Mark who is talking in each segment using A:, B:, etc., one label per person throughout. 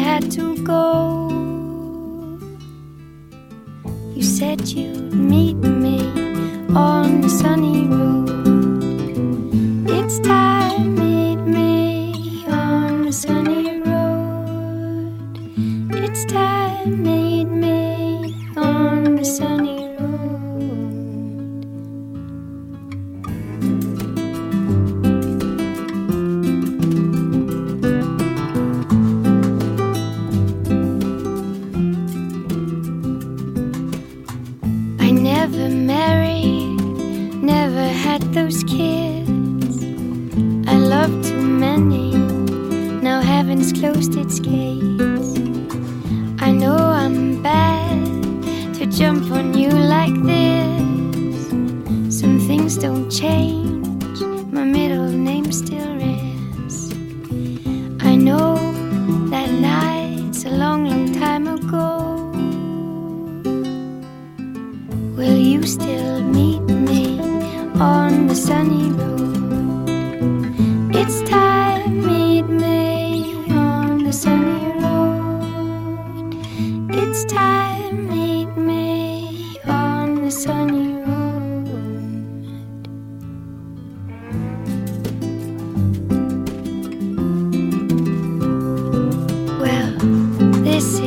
A: had to go. You said you'd meet me on the sunny road.
B: 今天节目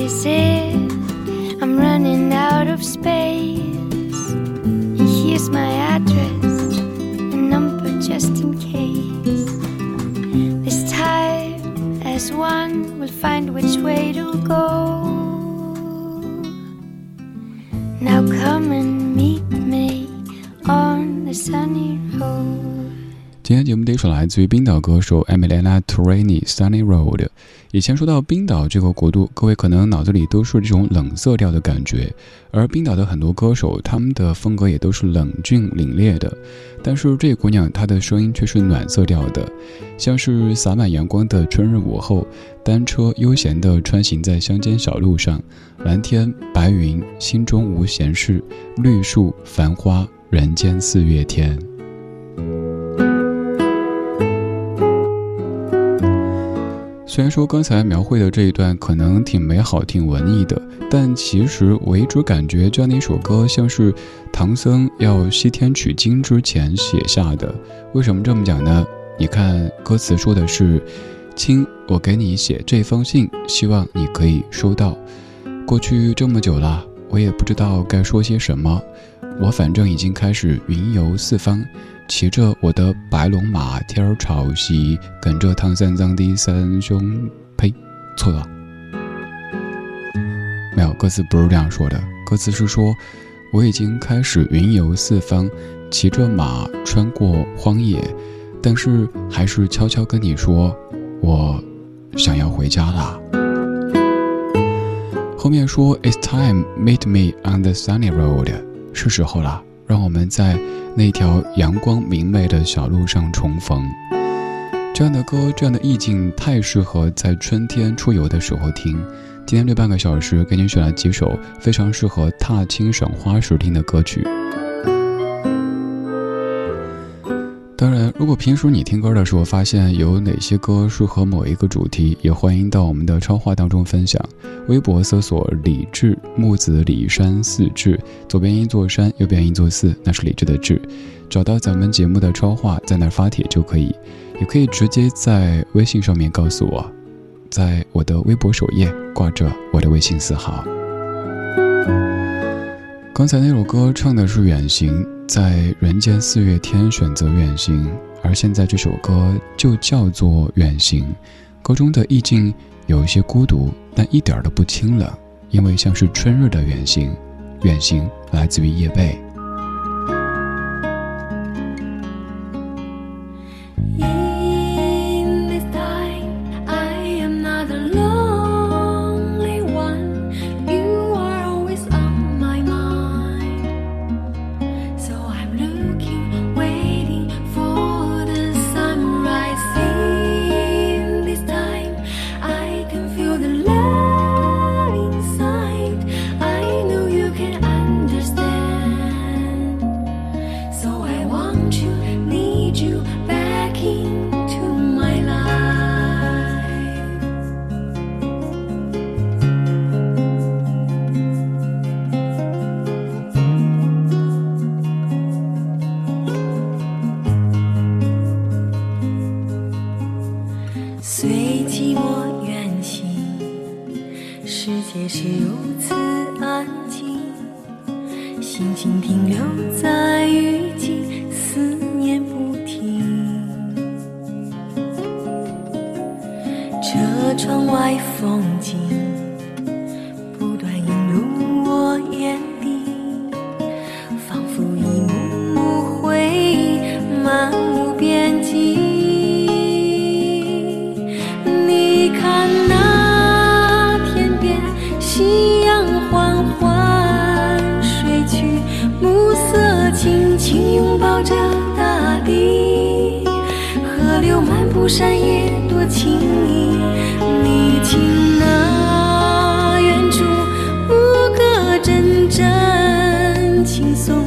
B: say 一首来自于冰岛歌手 Emiliana Torrini Sunny Road。以前说到冰岛这个国度，各位可能脑子里都是这种冷色调的感觉，而冰岛的很多歌手，他们的风格也都是冷峻凛冽的。但是这姑娘她的声音却是暖色调的，像是洒满阳光的春日午后，单车悠闲地穿行在乡间小路上，蓝天白云，心中无闲事，绿树繁花，人间四月天。虽然说刚才描绘的这一段可能挺美好、挺文艺的，但其实我一直感觉这样的一首歌像是唐僧要西天取经之前写下的。为什么这么讲呢？你看歌词说的是：“亲，我给你写这封信，希望你可以收到。过去这么久了，我也不知道该说些什么，我反正已经开始云游四方。”骑着我的白龙马，天儿朝西，跟着唐三藏的三兄，呸，错了，没有，歌词不是这样说的，歌词是说，我已经开始云游四方，骑着马穿过荒野，但是还是悄悄跟你说，我想要回家啦。后面说，It's time meet me on the sunny road，是时候了，让我们在。那条阳光明媚的小路上重逢，这样的歌，这样的意境，太适合在春天出游的时候听。今天这半个小时，给你选了几首非常适合踏青赏花时听的歌曲。当然，如果平时你听歌的时候发现有哪些歌适合某一个主题，也欢迎到我们的超话当中分享。微博搜索“李志木子李山四志”，左边一座山，右边一座寺，那是李志的志。找到咱们节目的超话，在那儿发帖就可以，也可以直接在微信上面告诉我，在我的微博首页挂着我的微信四号。刚才那首歌唱的是远行，在人间四月天选择远行，而现在这首歌就叫做远行。歌中的意境有一些孤独，但一点都不清冷，因为像是春日的远行。远行来自于叶蓓。
C: 心情停留在雨季思念不停。车窗外风景山野多情意，你
B: 听那远处牧歌阵阵，
C: 轻松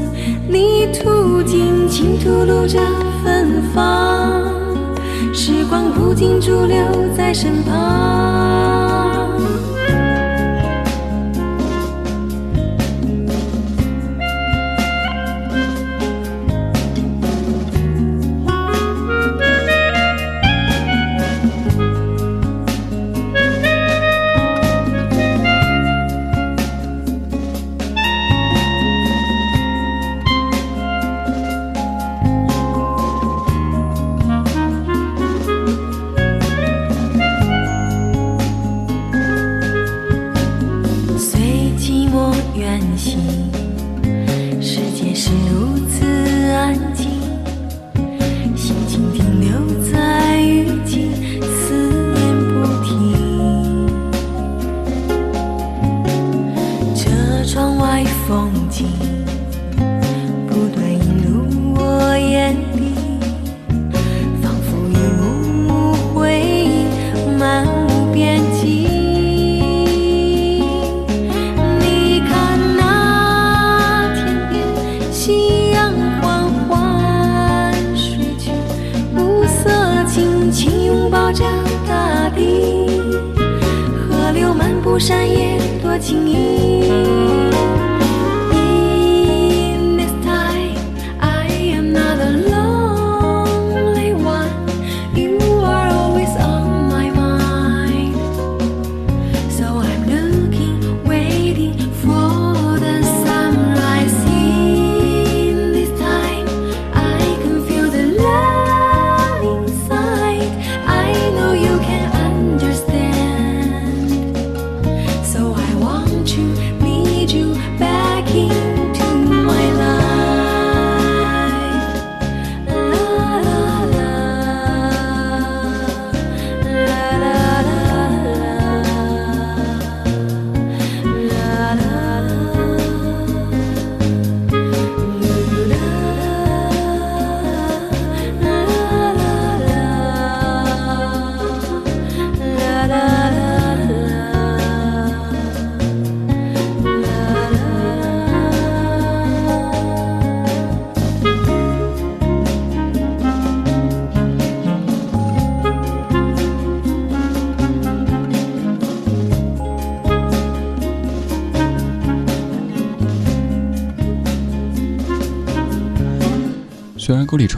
C: 你途尽情吐露着芬芳，时光不禁驻留在身旁。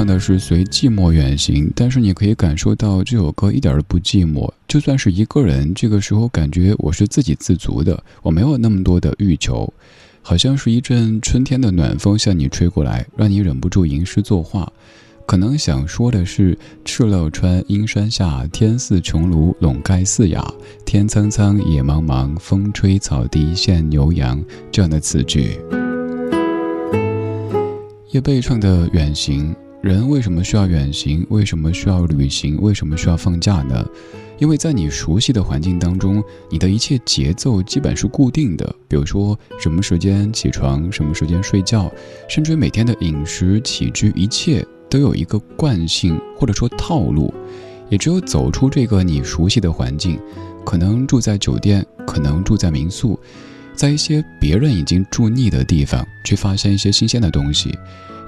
B: 的是随寂寞远行，但是你可以感受到这首歌一点都不寂寞。就算是一个人，这个时候感觉我是自给自足的，我没有那么多的欲求，好像是一阵春天的暖风向你吹过来，让你忍不住吟诗作画。可能想说的是：敕勒川，阴山下，天似穹庐，笼盖四野。天苍苍，野茫茫，风吹草低见牛羊。这样的词句。叶蓓唱的远行，人为什么需要远行？为什么需要旅行？为什么需要放假呢？因为在你熟悉的环境当中，你的一切节奏基本是固定的。比如说，什么时间起床，什么时间睡觉，甚至每天的饮食起居，一切。都有一个惯性或者说套路，也只有走出这个你熟悉的环境，可能住在酒店，可能住在民宿，在一些别人已经住腻的地方，去发现一些新鲜的东西，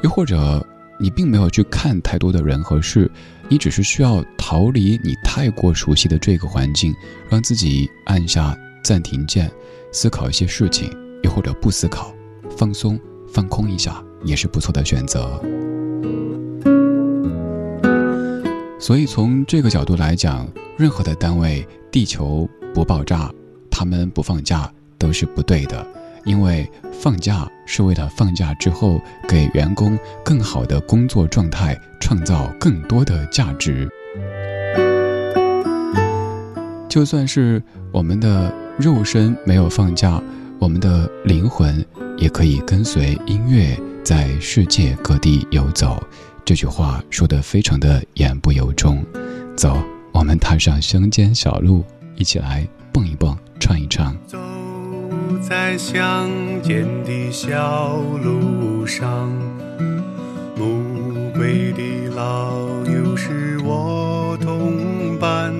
B: 又或者你并没有去看太多的人和事，你只是需要逃离你太过熟悉的这个环境，让自己按下暂停键，思考一些事情，又或者不思考，放松放空一下，也是不错的选择。所以从这个角度来讲，任何的单位，地球不爆炸，他们不放假都是不对的，因为放假是为了放假之后给员工更好的工作状态，创造更多的价值。就算是我们的肉身没有放假，我们的灵魂也可以跟随音乐在世界各地游走。这句话说的非常的言不由衷，走，我们踏上乡间小路，一起来蹦一蹦，唱一唱。
D: 在乡间的小路上，暮归的老牛是我同伴，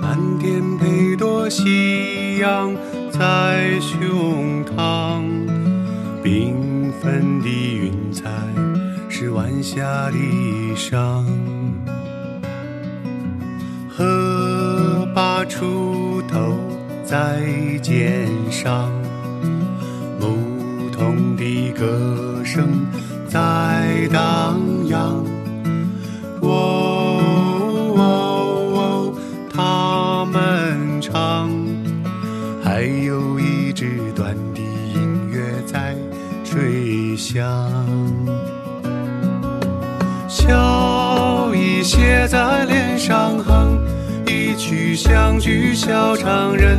D: 蓝天配朵夕阳在胸膛，缤纷的云彩。是晚霞的衣裳，荷把锄头在肩上，牧童的歌声在荡漾。哦，他们唱，还有一支短笛音乐在吹响。笑意写在脸上，哼一曲相聚小唱人，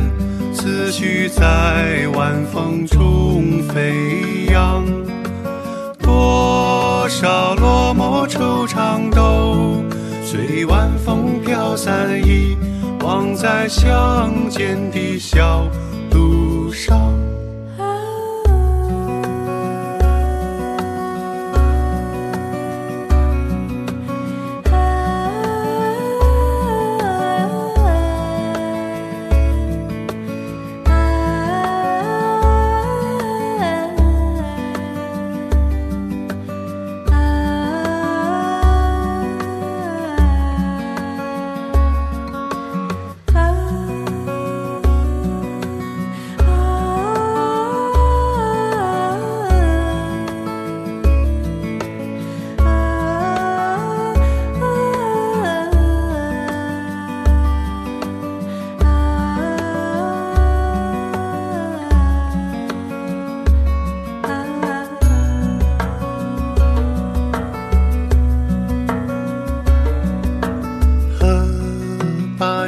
D: 去在晚风中飞扬。多少落寞惆怅都随晚风飘散，遗忘在乡间的小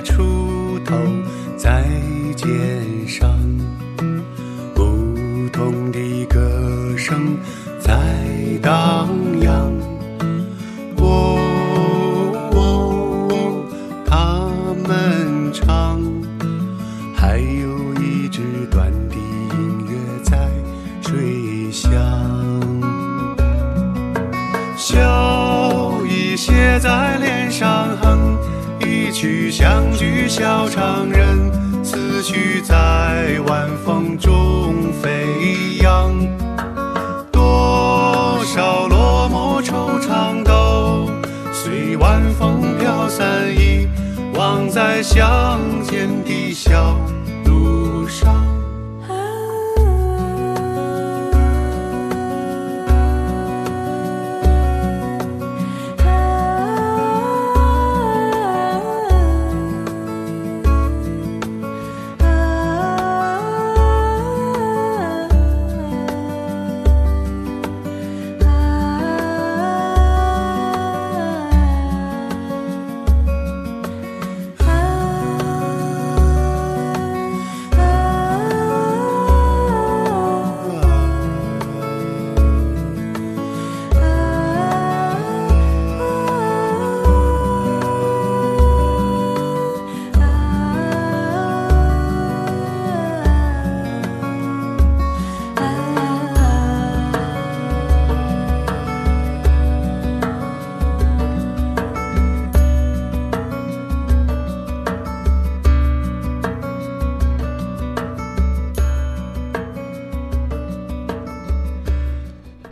D: 出头在肩上。小长人，思绪在晚风中飞扬。多少落寞惆怅都随晚风飘散，遗忘在
B: 乡间的小。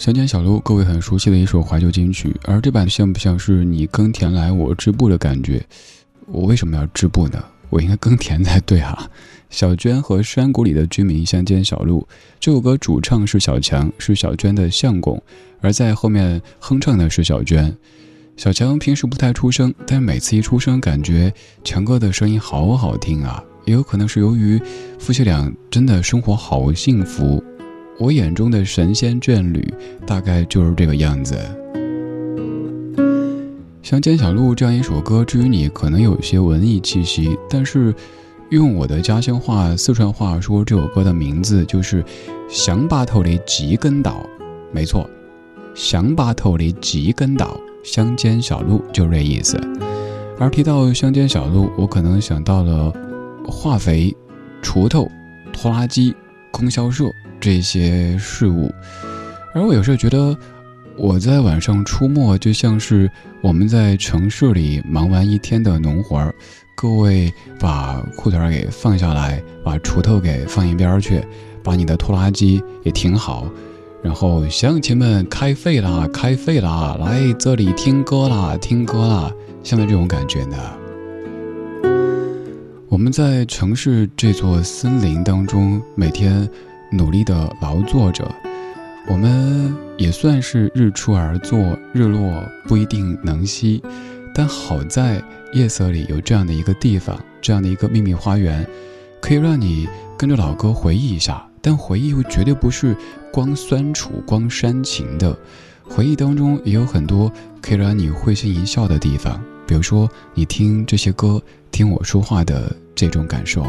B: 乡间小路，各位很熟悉的一首怀旧金曲，而这版像不像是你耕田来我织布的感觉？我为什么要织布呢？我应该耕田才对啊！小娟和山谷里的居民，乡间小路。这首歌主唱是小强，是小娟的相公，而在后面哼唱的是小娟。小强平时不太出声，但每次一出声，感觉强哥的声音好好听啊！也有可能是由于夫妻俩真的生活好幸福。我眼中的神仙眷侣，大概就是这个样子。乡间小路这样一首歌，至于你可能有些文艺气息，但是用我的家乡话、四川话说，这首歌的名字就是“乡坝头的吉根道”。没错，乡坝头的吉根道，乡间小路就是这意思。而提到乡间小路，我可能想到了化肥、锄头、拖拉机、供销社。这些事物，而我有时候觉得，我在晚上出没，就像是我们在城市里忙完一天的农活儿。各位把裤腿给放下来，把锄头给放一边去，把你的拖拉机也停好，然后乡亲们开废啦，开废啦，来这里听歌啦，听歌啦，现在这种感觉呢？我们在城市这座森林当中，每天。努力的劳作着，我们也算是日出而作，日落不一定能息，但好在夜色里有这样的一个地方，这样的一个秘密花园，可以让你跟着老歌回忆一下。但回忆又绝对不是光酸楚、光煽情的，回忆当中也有很多可以让你会心一笑的地方，比如说你听这些歌，听我说话的这种感受。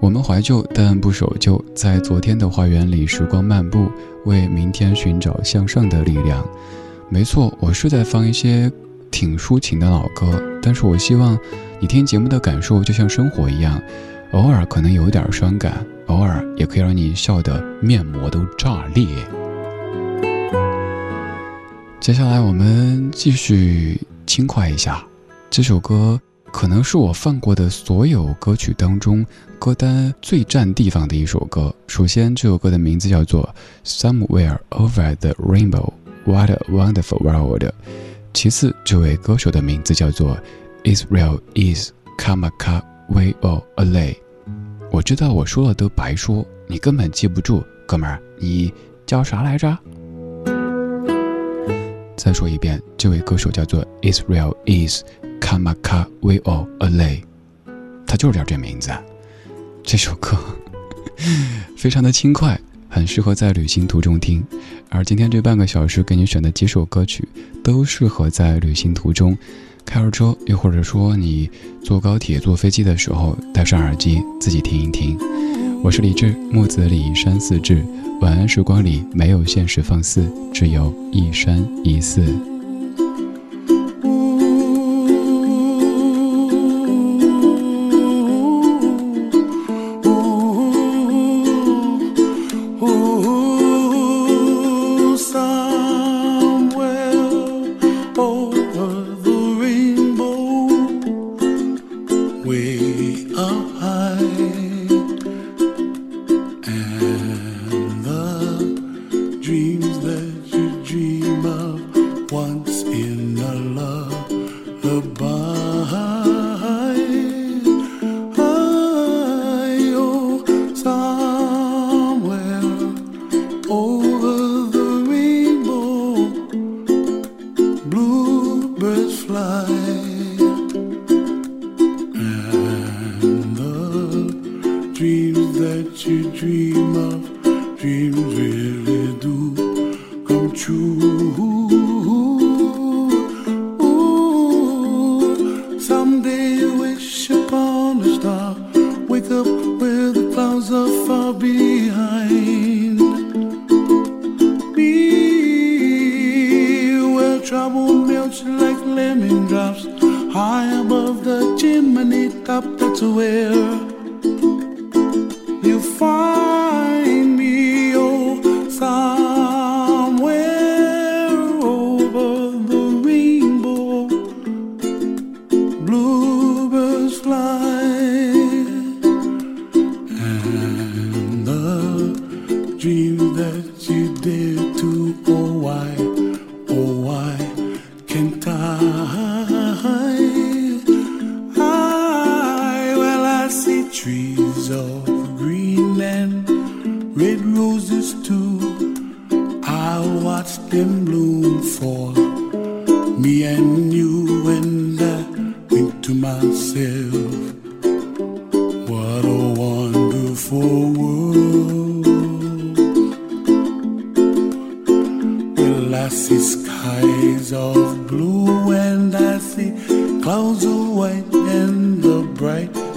B: 我们怀旧，但不守旧。在昨天的花园里，时光漫步，为明天寻找向上的力量。没错，我是在放一些挺抒情的老歌，但是我希望你听节目的感受就像生活一样，偶尔可能有点伤感，偶尔也可以让你笑得面膜都炸裂。接下来我们继续轻快一下，这首歌。可能是我放过的所有歌曲当中歌单最占地方的一首歌。首先，这首歌的名字叫做《Somewhere Over the Rainbow》，What a Wonderful World。其次，这位歌手的名字叫做 Israel Is Kamaka Way of a Lay。我知道我说了都白说，你根本记不住，哥们儿，你叫啥来着？再说一遍，这位歌手叫做 Israel Is。Kamaka We All A Lay，他就是叫这名字。这首歌非常的轻快，很适合在旅行途中听。而今天这半个小时给你选的几首歌曲，都适合在旅行途中开着车，又或者说你坐高铁、坐飞机的时候戴上耳机自己听一听。我是李志，木子李山寺志。晚安时光里没有现实放肆，只有一山一寺。
E: what you dream of, dream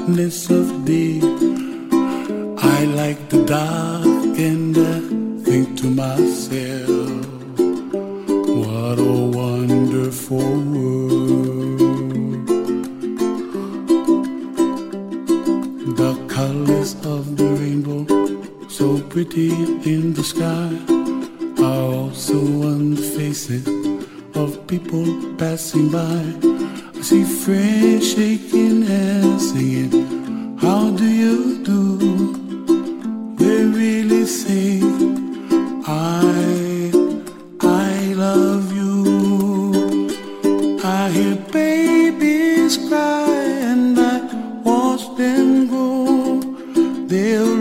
E: brightness of day. I like the dark, and I think to myself, what a wonderful world. The colors of the rainbow, so pretty in the sky, are also on the faces of people passing by. I see friends shaking hands, singing, How do you do? They really say, I, I love you. I hear babies cry and I watch them grow. They'll